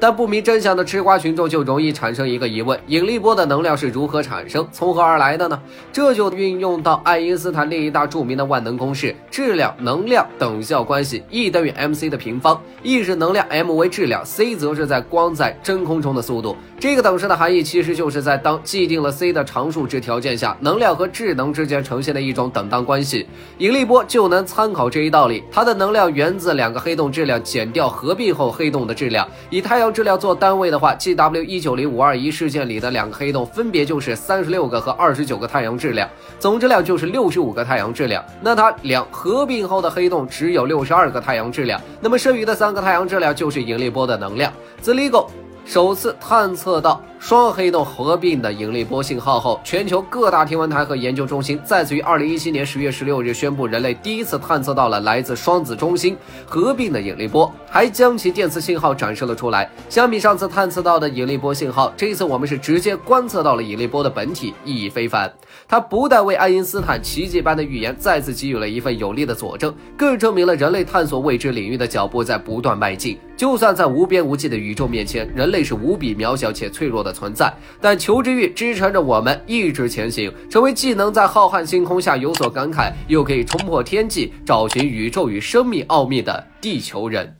但不明真相的吃瓜群众就容易产生一个疑问：引力波的能量是如何产生、从何而来的呢？这就运用到爱因斯坦另一大著名的万能公式——质量能量等效关系，E 等于 mc 的平方。E 是能量，m 为质量，c 则是在光在真空中的速度。这个等式的含义其实就是在当既定了 c 的常数值条件下，能量和质能之间呈现的一种等当关系。引力波就能参考这一道理，它的能量源自两个黑洞质量减掉合并后黑洞的质量。以太阳质量做单位的话，GW 一九零五二一事件里的两个黑洞分别就是三十六个和二十九个太阳质量，总质量就是六十五个太阳质量。那它两合并后的黑洞只有六十二个太阳质量，那么剩余的三个太阳质量就是引力波的能量。自 LIGO 首次探测到。双黑洞合并的引力波信号后，全球各大天文台和研究中心再次于二零一七年十月十六日宣布，人类第一次探测到了来自双子中心合并的引力波，还将其电磁信号展示了出来。相比上次探测到的引力波信号，这一次我们是直接观测到了引力波的本体，意义非凡。它不但为爱因斯坦奇迹般的预言再次给予了一份有力的佐证，更证明了人类探索未知领域的脚步在不断迈进。就算在无边无际的宇宙面前，人类是无比渺小且脆弱的。的存在，但求知欲支撑着我们一直前行，成为既能在浩瀚星空下有所感慨，又可以冲破天际，找寻宇宙与生命奥秘的地球人。